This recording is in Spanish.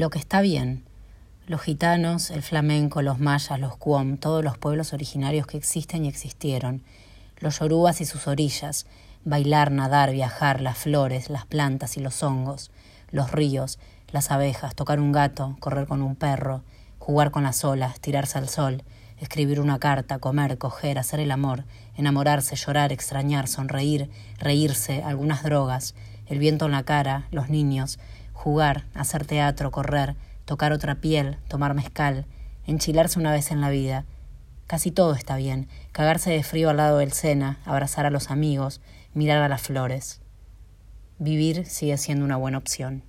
Lo que está bien. Los gitanos, el flamenco, los mayas, los cuom, todos los pueblos originarios que existen y existieron. Los yorubas y sus orillas. Bailar, nadar, viajar, las flores, las plantas y los hongos. Los ríos, las abejas, tocar un gato, correr con un perro, jugar con las olas, tirarse al sol, escribir una carta, comer, coger, hacer el amor, enamorarse, llorar, extrañar, sonreír, reírse, algunas drogas, el viento en la cara, los niños, jugar, hacer teatro, correr, tocar otra piel, tomar mezcal, enchilarse una vez en la vida. Casi todo está bien, cagarse de frío al lado del Sena, abrazar a los amigos, mirar a las flores. Vivir sigue siendo una buena opción.